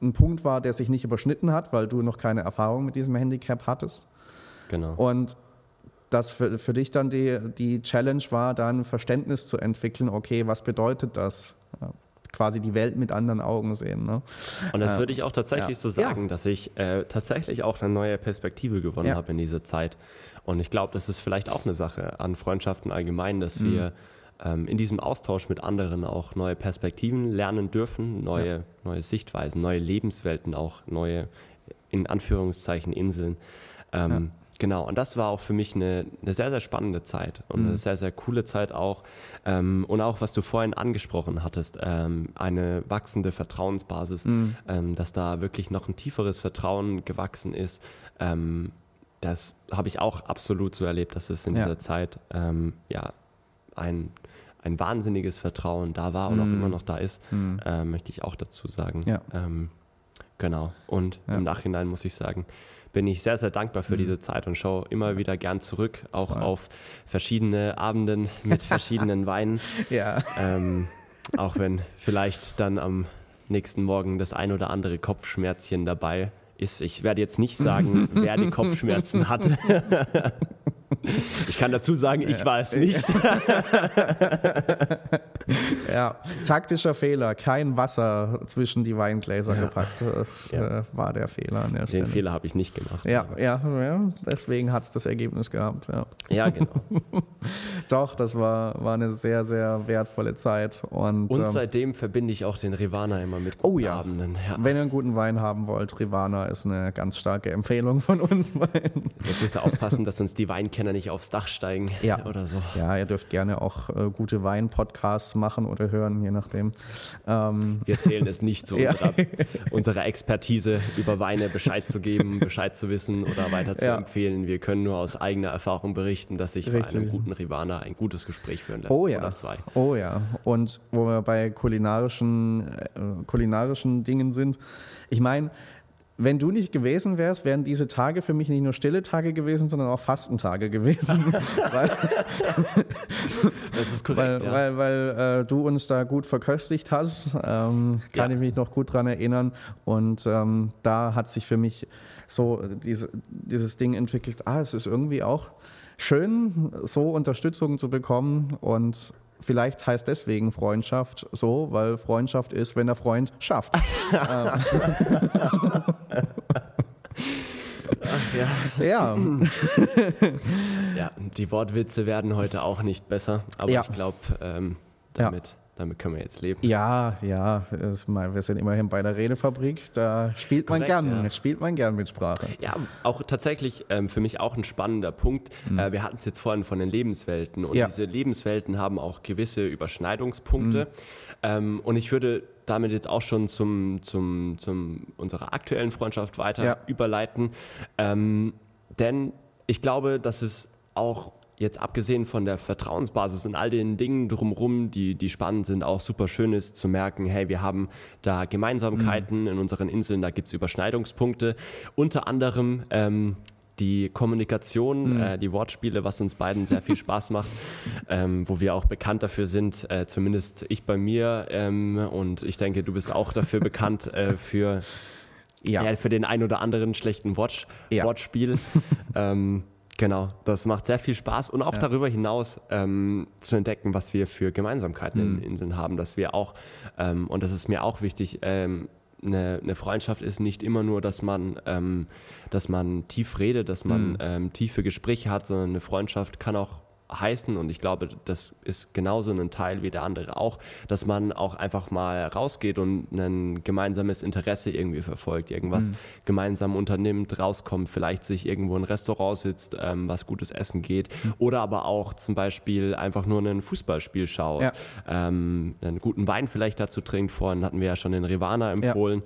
ein Punkt war, der sich nicht überschnitten hat, weil du noch keine Erfahrung mit diesem Handicap hattest. Genau. Und dass für, für dich dann die, die Challenge war, dann Verständnis zu entwickeln, okay, was bedeutet das? Quasi die Welt mit anderen Augen sehen. Ne? Und das äh, würde ich auch tatsächlich ja. so sagen, ja. dass ich äh, tatsächlich auch eine neue Perspektive gewonnen ja. habe in dieser Zeit. Und ich glaube, das ist vielleicht auch eine Sache an Freundschaften allgemein, dass mhm. wir ähm, in diesem Austausch mit anderen auch neue Perspektiven lernen dürfen, neue, neue Sichtweisen, neue Lebenswelten, auch neue, in Anführungszeichen, Inseln. Ähm, Genau, und das war auch für mich eine, eine sehr, sehr spannende Zeit und mhm. eine sehr, sehr coole Zeit auch. Ähm, und auch, was du vorhin angesprochen hattest, ähm, eine wachsende Vertrauensbasis, mhm. ähm, dass da wirklich noch ein tieferes Vertrauen gewachsen ist. Ähm, das habe ich auch absolut so erlebt, dass es in ja. dieser Zeit ähm, ja, ein, ein wahnsinniges Vertrauen da war und auch mhm. immer noch da ist, äh, möchte ich auch dazu sagen. Ja. Genau. Und ja. im Nachhinein muss ich sagen, bin ich sehr, sehr dankbar für mhm. diese Zeit und schaue immer wieder gern zurück, auch Voll. auf verschiedene Abenden mit <laughs> verschiedenen Weinen. Ja. Ähm, auch wenn vielleicht dann am nächsten Morgen das ein oder andere Kopfschmerzchen dabei ist. Ich werde jetzt nicht sagen, <laughs> wer die Kopfschmerzen hatte. <laughs> Ich kann dazu sagen, ich war es nicht. <laughs> ja, taktischer Fehler. Kein Wasser zwischen die Weingläser ja. gepackt. Das ja. Äh, war der Fehler. Den Stelle. Fehler habe ich nicht gemacht. Ja, ja, ja, deswegen hat es das Ergebnis gehabt. Ja, ja genau. <laughs> Doch, das war, war eine sehr, sehr wertvolle Zeit. Und, Und ähm, seitdem verbinde ich auch den Rivana immer mit guten oh, ja. Abenden. Ja. Wenn ihr einen guten Wein haben wollt, Rivana ist eine ganz starke Empfehlung von uns beiden. Jetzt müsst ihr aufpassen, dass uns die Weinkenner nicht aufs Dach steigen ja. oder so. Ja, ihr dürft gerne auch äh, gute Wein-Podcasts machen oder hören, je nachdem. Ähm, Wir zählen es nicht zu <laughs> ja. unserer, unserer, Expertise, über Weine Bescheid zu geben, Bescheid zu wissen oder weiter zu ja. empfehlen. Wir können nur aus eigener Erfahrung berichten, dass sich bei einem guten Rivana ein gutes Gespräch führen lässt. Oh ja. Oder zwei. Oh ja. Und wo wir bei kulinarischen, äh, kulinarischen Dingen sind, ich meine, wenn du nicht gewesen wärst, wären diese Tage für mich nicht nur stille Tage gewesen, sondern auch Fastentage gewesen. <laughs> weil, das ist korrekt. Weil, ja. weil, weil äh, du uns da gut verköstigt hast, ähm, kann ja. ich mich noch gut dran erinnern. Und ähm, da hat sich für mich so diese, dieses Ding entwickelt, ah, es ist irgendwie auch schön, so Unterstützung zu bekommen und Vielleicht heißt deswegen Freundschaft so, weil Freundschaft ist, wenn der Freund schafft. <laughs> Ach ja. Ja. <laughs> ja, die Wortwitze werden heute auch nicht besser, aber ja. ich glaube, ähm, damit. Damit können wir jetzt leben. Ja, ja, mal, wir sind immerhin bei der Redefabrik, da spielt Korrekt, man gern, ja. spielt man gern mit Sprache. Ja, auch tatsächlich ähm, für mich auch ein spannender Punkt. Mhm. Äh, wir hatten es jetzt vorhin von den Lebenswelten und ja. diese Lebenswelten haben auch gewisse Überschneidungspunkte. Mhm. Ähm, und ich würde damit jetzt auch schon zum, zum, zum unserer aktuellen Freundschaft weiter ja. überleiten. Ähm, denn ich glaube, dass es auch jetzt abgesehen von der Vertrauensbasis und all den Dingen drumherum, die, die spannend sind, auch super schön ist zu merken, hey, wir haben da Gemeinsamkeiten mhm. in unseren Inseln, da gibt es Überschneidungspunkte. Unter anderem ähm, die Kommunikation, mhm. äh, die Wortspiele, was uns beiden sehr viel Spaß <laughs> macht, ähm, wo wir auch bekannt dafür sind, äh, zumindest ich bei mir ähm, und ich denke, du bist auch dafür bekannt äh, für, ja. für den ein oder anderen schlechten Wort, ja. Wortspiel. <laughs> Genau, das macht sehr viel Spaß und auch ja. darüber hinaus ähm, zu entdecken, was wir für Gemeinsamkeiten mhm. in Inseln haben, dass wir auch, ähm, und das ist mir auch wichtig, ähm, eine, eine, Freundschaft ist nicht immer nur, dass man, ähm, dass man tief redet, dass man mhm. ähm, tiefe Gespräche hat, sondern eine Freundschaft kann auch heißen und ich glaube, das ist genauso ein Teil wie der andere auch, dass man auch einfach mal rausgeht und ein gemeinsames Interesse irgendwie verfolgt, irgendwas mhm. gemeinsam unternimmt, rauskommt, vielleicht sich irgendwo in ein Restaurant sitzt, ähm, was gutes Essen geht mhm. oder aber auch zum Beispiel einfach nur ein Fußballspiel schaut, ja. ähm, einen guten Wein vielleicht dazu trinkt, vorhin hatten wir ja schon den Rivana empfohlen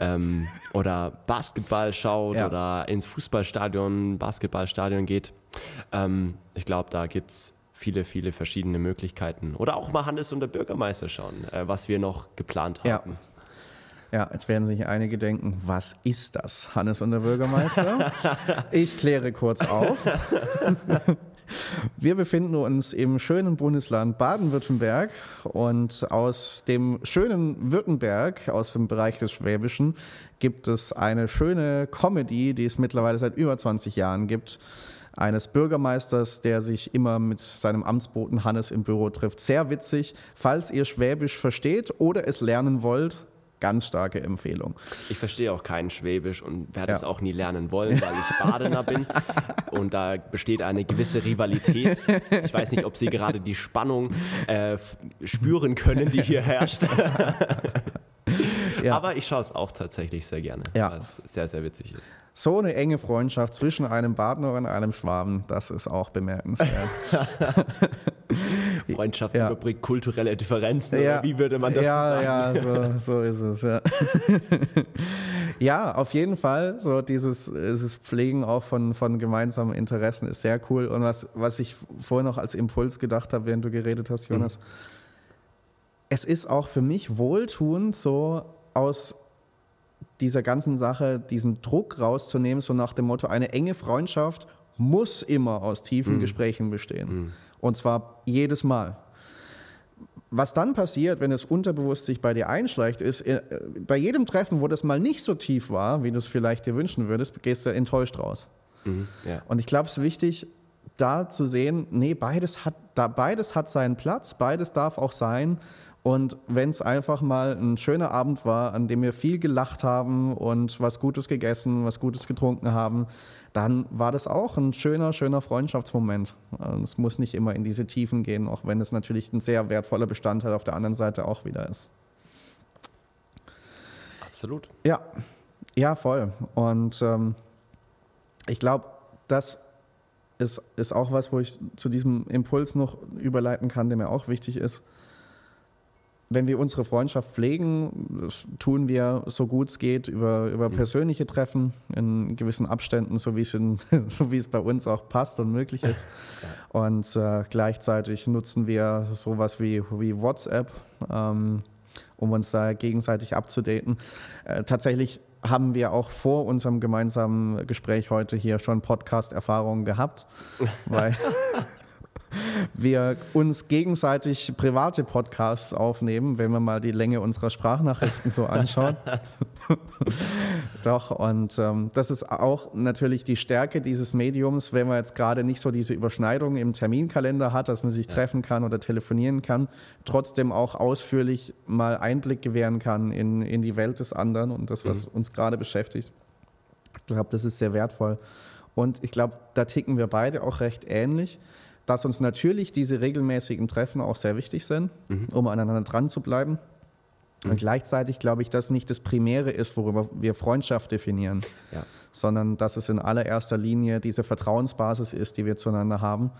ja. ähm, <laughs> oder Basketball schaut ja. oder ins Fußballstadion, Basketballstadion geht. Ähm, ich glaube, da gibt es viele, viele verschiedene Möglichkeiten. Oder auch mal Hannes und der Bürgermeister schauen, äh, was wir noch geplant haben. Ja. Ja, jetzt werden sich einige denken, was ist das, Hannes und der Bürgermeister? <laughs> ich kläre kurz auf. Wir befinden uns im schönen Bundesland Baden-Württemberg und aus dem schönen Württemberg, aus dem Bereich des Schwäbischen, gibt es eine schöne Comedy, die es mittlerweile seit über 20 Jahren gibt eines Bürgermeisters, der sich immer mit seinem Amtsboten Hannes im Büro trifft. Sehr witzig. Falls ihr Schwäbisch versteht oder es lernen wollt, ganz starke Empfehlung. Ich verstehe auch kein Schwäbisch und werde ja. es auch nie lernen wollen, weil ich Badener bin und da besteht eine gewisse Rivalität. Ich weiß nicht, ob Sie gerade die Spannung äh, spüren können, die hier herrscht. Ja. Aber ich schaue es auch tatsächlich sehr gerne, ja. weil es sehr, sehr witzig ist. So eine enge Freundschaft zwischen einem Badner und einem Schwaben, das ist auch bemerkenswert. <laughs> Freundschaft ja. überbringt kulturelle Differenzen, ja. wie würde man das ja, sagen? Ja, so, <laughs> so ist es, ja. <laughs> ja, auf jeden Fall, so dieses, dieses Pflegen auch von, von gemeinsamen Interessen ist sehr cool. Und was, was ich vorhin noch als Impuls gedacht habe, während du geredet hast, Jonas, mhm. es ist auch für mich wohltuend, so aus dieser ganzen Sache diesen Druck rauszunehmen, so nach dem Motto, eine enge Freundschaft muss immer aus tiefen mhm. Gesprächen bestehen. Mhm. Und zwar jedes Mal. Was dann passiert, wenn es unterbewusst sich bei dir einschleicht, ist, äh, bei jedem Treffen, wo das mal nicht so tief war, wie du es vielleicht dir wünschen würdest, gehst du enttäuscht raus. Mhm, ja. Und ich glaube, es ist wichtig, da zu sehen, nee, beides hat, da, beides hat seinen Platz, beides darf auch sein. Und wenn es einfach mal ein schöner Abend war, an dem wir viel gelacht haben und was Gutes gegessen, was Gutes getrunken haben, dann war das auch ein schöner, schöner Freundschaftsmoment. Es muss nicht immer in diese Tiefen gehen, auch wenn es natürlich ein sehr wertvoller Bestandteil auf der anderen Seite auch wieder ist. Absolut. Ja, ja, voll. Und ähm, ich glaube, das ist, ist auch was, wo ich zu diesem Impuls noch überleiten kann, der mir auch wichtig ist wenn wir unsere Freundschaft pflegen, tun wir so gut es geht über, über mhm. persönliche Treffen in gewissen Abständen, so wie, es in, <laughs> so wie es bei uns auch passt und möglich ist. Und äh, gleichzeitig nutzen wir sowas wie, wie WhatsApp, ähm, um uns da gegenseitig abzudaten. Äh, tatsächlich haben wir auch vor unserem gemeinsamen Gespräch heute hier schon Podcast-Erfahrungen gehabt, <laughs> weil wir uns gegenseitig private Podcasts aufnehmen, wenn man mal die Länge unserer Sprachnachrichten so anschaut. <laughs> Doch, und ähm, das ist auch natürlich die Stärke dieses Mediums, wenn man jetzt gerade nicht so diese Überschneidung im Terminkalender hat, dass man sich ja. treffen kann oder telefonieren kann, trotzdem auch ausführlich mal Einblick gewähren kann in, in die Welt des anderen und das, was mhm. uns gerade beschäftigt. Ich glaube, das ist sehr wertvoll. Und ich glaube, da ticken wir beide auch recht ähnlich dass uns natürlich diese regelmäßigen Treffen auch sehr wichtig sind, mhm. um aneinander dran zu bleiben. Mhm. Und gleichzeitig glaube ich, dass nicht das Primäre ist, worüber wir Freundschaft definieren, ja. sondern dass es in allererster Linie diese Vertrauensbasis ist, die wir zueinander haben.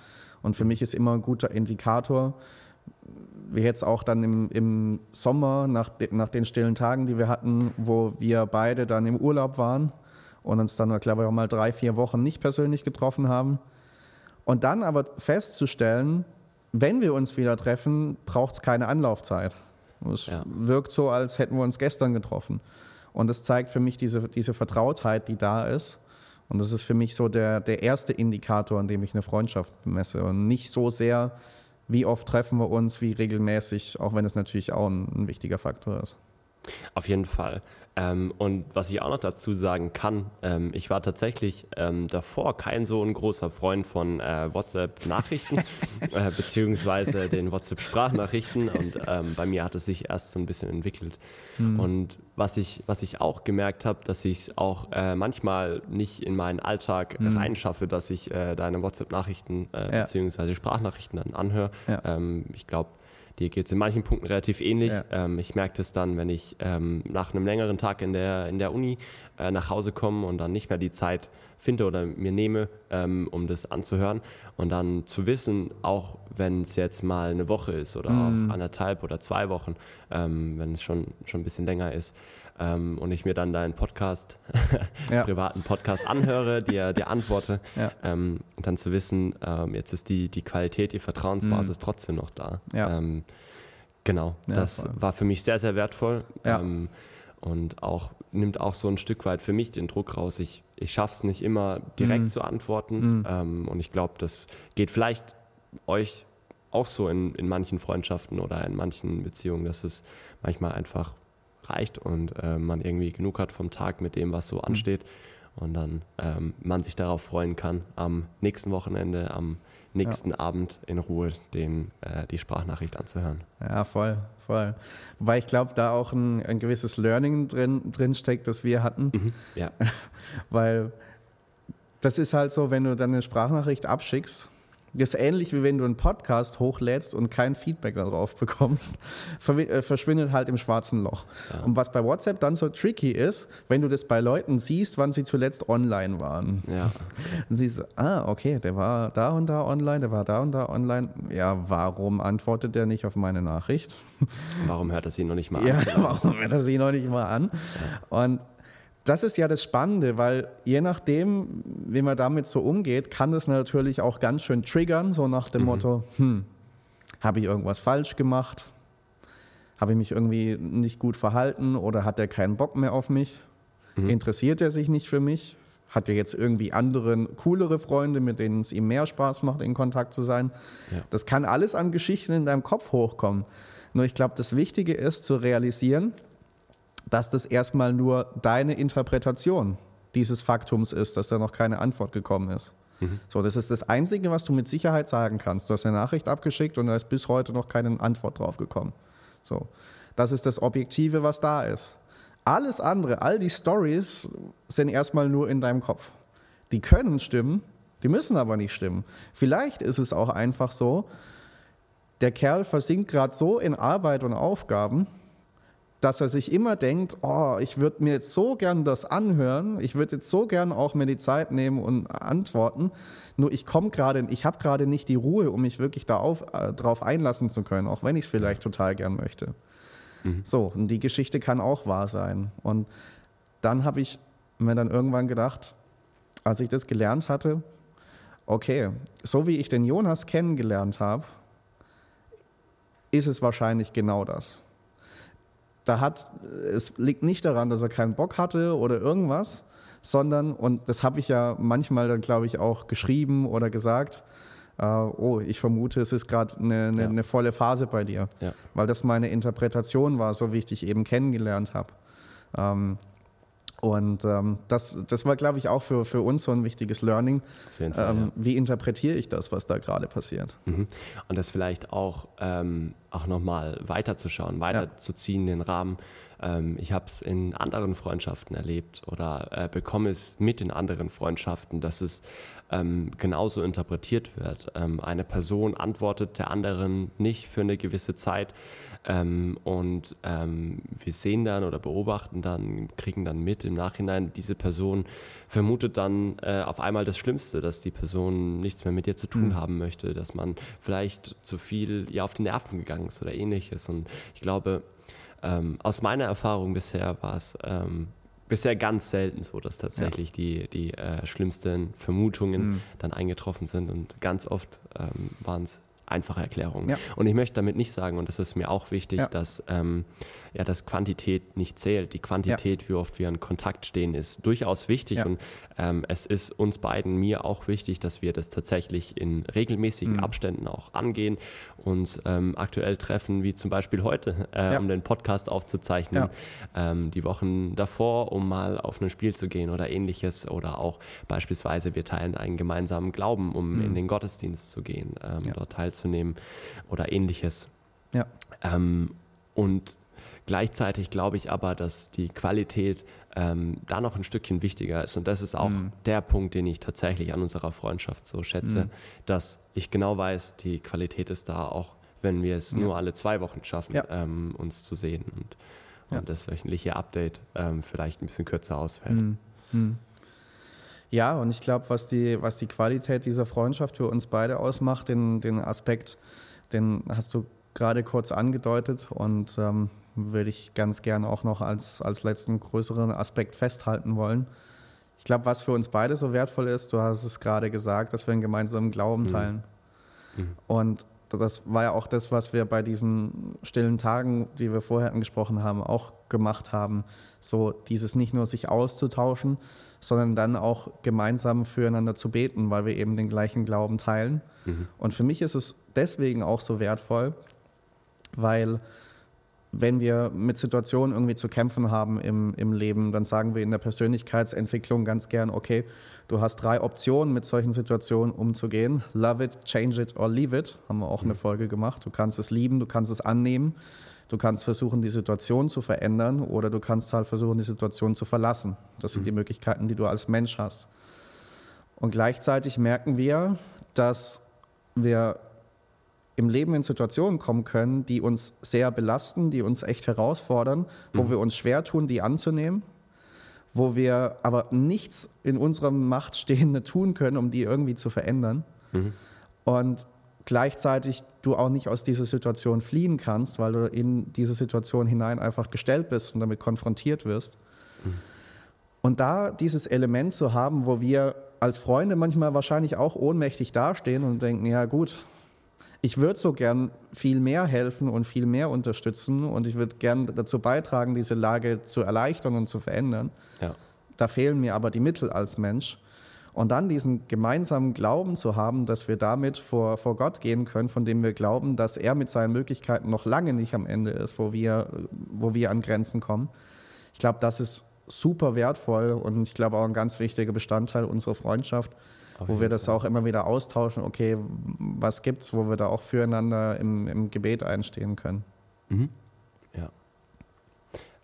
Und für mhm. mich ist immer ein guter Indikator, wie jetzt auch dann im, im Sommer, nach, de, nach den stillen Tagen, die wir hatten, wo wir beide dann im Urlaub waren und uns dann, glaube ich, auch mal drei, vier Wochen nicht persönlich getroffen haben und dann aber festzustellen, wenn wir uns wieder treffen, braucht es keine Anlaufzeit. Es ja. wirkt so, als hätten wir uns gestern getroffen. Und das zeigt für mich diese, diese Vertrautheit, die da ist. Und das ist für mich so der, der erste Indikator, an dem ich eine Freundschaft messe. Und nicht so sehr, wie oft treffen wir uns, wie regelmäßig, auch wenn es natürlich auch ein, ein wichtiger Faktor ist. Auf jeden Fall. Ähm, und was ich auch noch dazu sagen kann, ähm, ich war tatsächlich ähm, davor kein so ein großer Freund von äh, WhatsApp-Nachrichten, <laughs> äh, beziehungsweise den WhatsApp-Sprachnachrichten. Und ähm, bei mir hat es sich erst so ein bisschen entwickelt. Mhm. Und was ich, was ich auch gemerkt habe, dass ich es auch äh, manchmal nicht in meinen Alltag mhm. reinschaffe, dass ich äh, deine WhatsApp-Nachrichten äh, ja. beziehungsweise Sprachnachrichten dann anhöre. Ja. Ähm, ich glaube, Dir geht es in manchen Punkten relativ ähnlich. Ja. Ähm, ich merke das dann, wenn ich ähm, nach einem längeren Tag in der, in der Uni äh, nach Hause komme und dann nicht mehr die Zeit finde oder mir nehme, ähm, um das anzuhören. Und dann zu wissen, auch wenn es jetzt mal eine Woche ist oder mm. auch anderthalb oder zwei Wochen, ähm, wenn es schon, schon ein bisschen länger ist, ähm, und ich mir dann deinen Podcast, <laughs> ja. privaten Podcast anhöre, dir, dir antworte, <laughs> ja. ähm, und dann zu wissen, ähm, jetzt ist die, die Qualität, die Vertrauensbasis mhm. trotzdem noch da. Ja. Ähm, genau, das voll. war für mich sehr, sehr wertvoll. Ähm, und auch nimmt auch so ein Stück weit für mich den Druck raus. Ich, ich schaffe es nicht immer direkt mhm. zu antworten. Mhm. Ähm, und ich glaube, das geht vielleicht euch auch so in, in manchen Freundschaften oder in manchen Beziehungen, dass es manchmal einfach reicht und äh, man irgendwie genug hat vom Tag mit dem, was so mhm. ansteht und dann ähm, man sich darauf freuen kann, am nächsten Wochenende, am nächsten ja. Abend in Ruhe den, äh, die Sprachnachricht anzuhören. Ja, voll, voll. Wobei ich glaube, da auch ein, ein, gewisses Learning drin, drin steckt, das wir hatten. Mhm, ja. <laughs> Weil das ist halt so, wenn du dann eine Sprachnachricht abschickst das ist ähnlich wie wenn du einen Podcast hochlädst und kein Feedback darauf bekommst, <laughs> äh, verschwindet halt im schwarzen Loch. Ja. Und was bei WhatsApp dann so tricky ist, wenn du das bei Leuten siehst, wann sie zuletzt online waren. Ja. <laughs> Dann siehst du, ah, okay, der war da und da online, der war da und da online. Ja, warum antwortet der nicht auf meine Nachricht? Warum hört er sie noch nicht mal an? Ja, <laughs> warum hört er sie noch nicht mal an? Ja. Und das ist ja das Spannende, weil je nachdem, wie man damit so umgeht, kann das natürlich auch ganz schön triggern, so nach dem mhm. Motto, hm, habe ich irgendwas falsch gemacht? Habe ich mich irgendwie nicht gut verhalten oder hat er keinen Bock mehr auf mich? Mhm. Interessiert er sich nicht für mich? Hat er jetzt irgendwie andere, coolere Freunde, mit denen es ihm mehr Spaß macht, in Kontakt zu sein? Ja. Das kann alles an Geschichten in deinem Kopf hochkommen. Nur ich glaube, das Wichtige ist zu realisieren, dass das erstmal nur deine Interpretation dieses Faktums ist, dass da noch keine Antwort gekommen ist. Mhm. So, das ist das Einzige, was du mit Sicherheit sagen kannst. Du hast eine Nachricht abgeschickt und da ist bis heute noch keine Antwort drauf gekommen. So, das ist das Objektive, was da ist. Alles andere, all die Stories sind erstmal nur in deinem Kopf. Die können stimmen, die müssen aber nicht stimmen. Vielleicht ist es auch einfach so, der Kerl versinkt gerade so in Arbeit und Aufgaben, dass er sich immer denkt, oh, ich würde mir jetzt so gern das anhören, ich würde jetzt so gern auch mir die Zeit nehmen und antworten, nur ich komme gerade, ich habe gerade nicht die Ruhe, um mich wirklich darauf äh, drauf einlassen zu können, auch wenn ich es vielleicht total gern möchte. Mhm. So, und die Geschichte kann auch wahr sein. Und dann habe ich mir dann irgendwann gedacht, als ich das gelernt hatte, okay, so wie ich den Jonas kennengelernt habe, ist es wahrscheinlich genau das da hat, es liegt nicht daran, dass er keinen Bock hatte oder irgendwas, sondern, und das habe ich ja manchmal dann, glaube ich, auch geschrieben oder gesagt, äh, oh, ich vermute, es ist gerade eine, eine, ja. eine, volle Phase bei dir, ja. weil das meine Interpretation war, so wie ich dich eben kennengelernt habe. Ähm, und ähm, das, das war, glaube ich, auch für, für uns so ein wichtiges Learning. Fall, ähm, ja. Wie interpretiere ich das, was da gerade passiert? Mhm. Und das vielleicht auch, ähm, auch nochmal weiterzuschauen, weiterzuziehen, ja. den Rahmen. Ähm, ich habe es in anderen Freundschaften erlebt oder äh, bekomme es mit in anderen Freundschaften, dass es ähm, genauso interpretiert wird. Ähm, eine Person antwortet der anderen nicht für eine gewisse Zeit ähm, und ähm, wir sehen dann oder beobachten dann, kriegen dann mit im Nachhinein, diese Person vermutet dann äh, auf einmal das Schlimmste, dass die Person nichts mehr mit ihr zu tun mhm. haben möchte, dass man vielleicht zu viel ihr auf die Nerven gegangen ist oder ähnliches. Und ich glaube, ähm, aus meiner Erfahrung bisher war es ähm, bisher ganz selten so, dass tatsächlich ja. die, die äh, schlimmsten Vermutungen mhm. dann eingetroffen sind und ganz oft ähm, waren es einfache Erklärungen. Ja. Und ich möchte damit nicht sagen, und das ist mir auch wichtig, ja. dass, ähm, ja, dass Quantität nicht zählt. Die Quantität, ja. wie oft wir in Kontakt stehen, ist durchaus wichtig. Und ähm, es ist uns beiden, mir auch wichtig, dass wir das tatsächlich in regelmäßigen mhm. Abständen auch angehen, uns ähm, aktuell treffen, wie zum Beispiel heute, äh, um den Podcast aufzuzeichnen, ähm, die Wochen davor, um mal auf ein Spiel zu gehen oder ähnliches. Oder auch beispielsweise, wir teilen einen gemeinsamen Glauben, um mhm. in den Gottesdienst zu gehen, ähm, dort teilzunehmen teilzunehmen oder ähnliches. Ja. Ähm, und Gleichzeitig glaube ich aber, dass die Qualität ähm, da noch ein Stückchen wichtiger ist. Und das ist auch mm. der Punkt, den ich tatsächlich an unserer Freundschaft so schätze, mm. dass ich genau weiß, die Qualität ist da auch, wenn wir es ja. nur alle zwei Wochen schaffen, ja. ähm, uns zu sehen und, und ja. das wöchentliche Update ähm, vielleicht ein bisschen kürzer ausfällt. Mm. Ja, und ich glaube, was die, was die Qualität dieser Freundschaft für uns beide ausmacht, den, den Aspekt, den hast du gerade kurz angedeutet und ähm, würde ich ganz gerne auch noch als, als letzten größeren Aspekt festhalten wollen. Ich glaube, was für uns beide so wertvoll ist, du hast es gerade gesagt, dass wir einen gemeinsamen Glauben mhm. teilen. Mhm. Und das war ja auch das, was wir bei diesen stillen Tagen, die wir vorher angesprochen haben, auch gemacht haben. So dieses nicht nur sich auszutauschen, sondern dann auch gemeinsam füreinander zu beten, weil wir eben den gleichen Glauben teilen. Mhm. Und für mich ist es deswegen auch so wertvoll, weil wenn wir mit Situationen irgendwie zu kämpfen haben im, im Leben, dann sagen wir in der Persönlichkeitsentwicklung ganz gern, okay, du hast drei Optionen, mit solchen Situationen umzugehen. Love it, change it or leave it. Haben wir auch eine mhm. Folge gemacht. Du kannst es lieben, du kannst es annehmen Du kannst versuchen, die Situation zu verändern oder du kannst halt versuchen, die Situation zu verlassen. Das sind die mhm. Möglichkeiten, die du als Mensch hast. Und gleichzeitig merken wir, dass wir im Leben in Situationen kommen können, die uns sehr belasten, die uns echt herausfordern, wo mhm. wir uns schwer tun, die anzunehmen, wo wir aber nichts in unserer Macht Stehende tun können, um die irgendwie zu verändern. Mhm. Und gleichzeitig du auch nicht aus dieser Situation fliehen kannst, weil du in diese Situation hinein einfach gestellt bist und damit konfrontiert wirst. Mhm. Und da dieses Element zu haben, wo wir als Freunde manchmal wahrscheinlich auch ohnmächtig dastehen und denken, ja gut, ich würde so gern viel mehr helfen und viel mehr unterstützen und ich würde gern dazu beitragen, diese Lage zu erleichtern und zu verändern. Ja. Da fehlen mir aber die Mittel als Mensch. Und dann diesen gemeinsamen Glauben zu haben, dass wir damit vor, vor Gott gehen können, von dem wir glauben, dass er mit seinen Möglichkeiten noch lange nicht am Ende ist, wo wir, wo wir an Grenzen kommen. Ich glaube, das ist super wertvoll und ich glaube auch ein ganz wichtiger Bestandteil unserer Freundschaft, wo wir das auch immer wieder austauschen, okay, was gibt's, wo wir da auch füreinander im, im Gebet einstehen können. Mhm. Ja,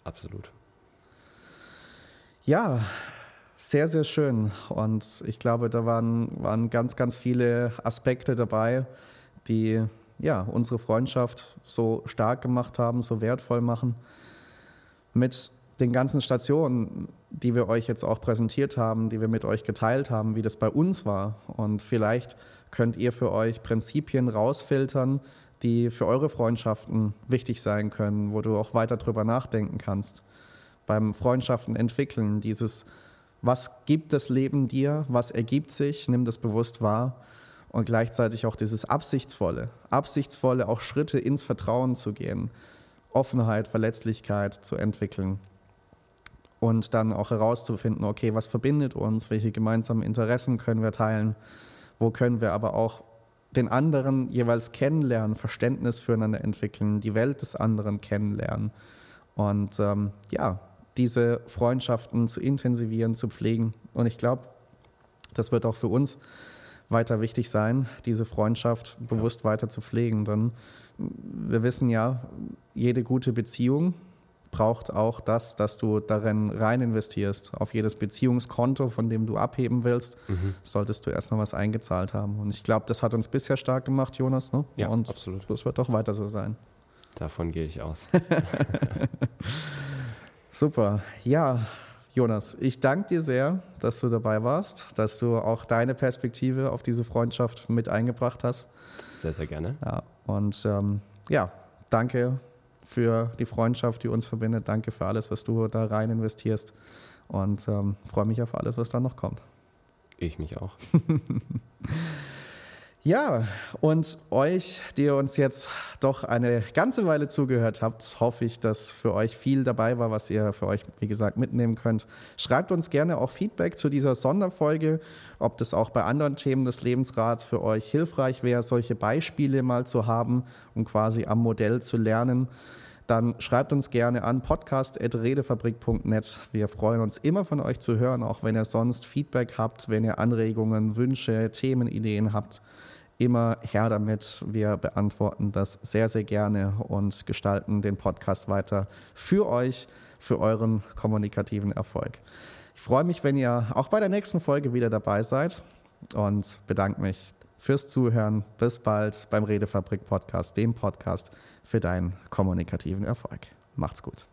absolut. Ja, sehr, sehr schön. Und ich glaube, da waren, waren ganz, ganz viele Aspekte dabei, die ja, unsere Freundschaft so stark gemacht haben, so wertvoll machen. mit den ganzen Stationen, die wir euch jetzt auch präsentiert haben, die wir mit euch geteilt haben, wie das bei uns war. Und vielleicht könnt ihr für euch Prinzipien rausfiltern, die für eure Freundschaften wichtig sein können, wo du auch weiter drüber nachdenken kannst. Beim Freundschaften entwickeln, dieses, was gibt das Leben dir, was ergibt sich, nimm das bewusst wahr. Und gleichzeitig auch dieses Absichtsvolle, Absichtsvolle auch Schritte ins Vertrauen zu gehen, Offenheit, Verletzlichkeit zu entwickeln und dann auch herauszufinden, okay, was verbindet uns, welche gemeinsamen Interessen können wir teilen, wo können wir aber auch den anderen jeweils kennenlernen, Verständnis füreinander entwickeln, die Welt des anderen kennenlernen und ähm, ja, diese Freundschaften zu intensivieren, zu pflegen. Und ich glaube, das wird auch für uns weiter wichtig sein, diese Freundschaft bewusst weiter zu pflegen. Denn wir wissen ja, jede gute Beziehung braucht auch das, dass du darin rein investierst. Auf jedes Beziehungskonto, von dem du abheben willst, mhm. solltest du erstmal was eingezahlt haben. Und ich glaube, das hat uns bisher stark gemacht, Jonas. Ne? Ja, Und absolut. Das wird doch weiter so sein. Davon gehe ich aus. <laughs> Super. Ja, Jonas, ich danke dir sehr, dass du dabei warst, dass du auch deine Perspektive auf diese Freundschaft mit eingebracht hast. Sehr, sehr gerne. Ja, und ähm, ja, danke für die Freundschaft, die uns verbindet. Danke für alles, was du da rein investierst. Und ähm, freue mich auf alles, was dann noch kommt. Ich mich auch. <laughs> Ja, und euch, die ihr uns jetzt doch eine ganze Weile zugehört habt, hoffe ich, dass für euch viel dabei war, was ihr für euch, wie gesagt, mitnehmen könnt. Schreibt uns gerne auch Feedback zu dieser Sonderfolge, ob das auch bei anderen Themen des Lebensrats für euch hilfreich wäre, solche Beispiele mal zu haben, um quasi am Modell zu lernen dann schreibt uns gerne an podcast.redefabrik.net. Wir freuen uns immer von euch zu hören, auch wenn ihr sonst Feedback habt, wenn ihr Anregungen, Wünsche, Themenideen habt. Immer her damit. Wir beantworten das sehr, sehr gerne und gestalten den Podcast weiter für euch, für euren kommunikativen Erfolg. Ich freue mich, wenn ihr auch bei der nächsten Folge wieder dabei seid und bedanke mich fürs Zuhören. Bis bald beim Redefabrik Podcast, dem Podcast für deinen kommunikativen Erfolg. Macht's gut.